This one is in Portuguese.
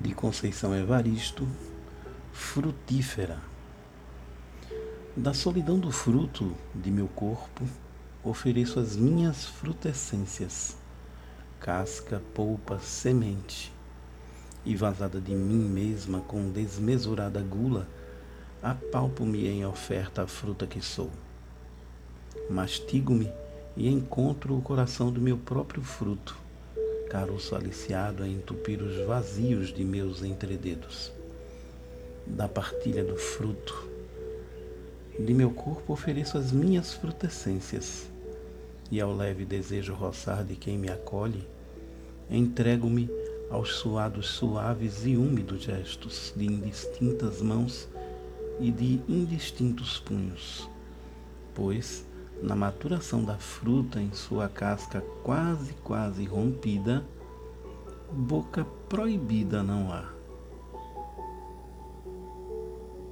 de Conceição Evaristo, frutífera. Da solidão do fruto de meu corpo, ofereço as minhas frutescências, casca, polpa, semente, e vazada de mim mesma com desmesurada gula, apalpo-me em oferta a fruta que sou. Mastigo-me e encontro o coração do meu próprio fruto caroço aliciado a entupir os vazios de meus entrededos. Da partilha do fruto de meu corpo ofereço as minhas frutescências, e ao leve desejo roçar de quem me acolhe, entrego-me aos suados suaves e úmidos gestos de indistintas mãos e de indistintos punhos, pois na maturação da fruta em sua casca quase, quase rompida, boca proibida não há.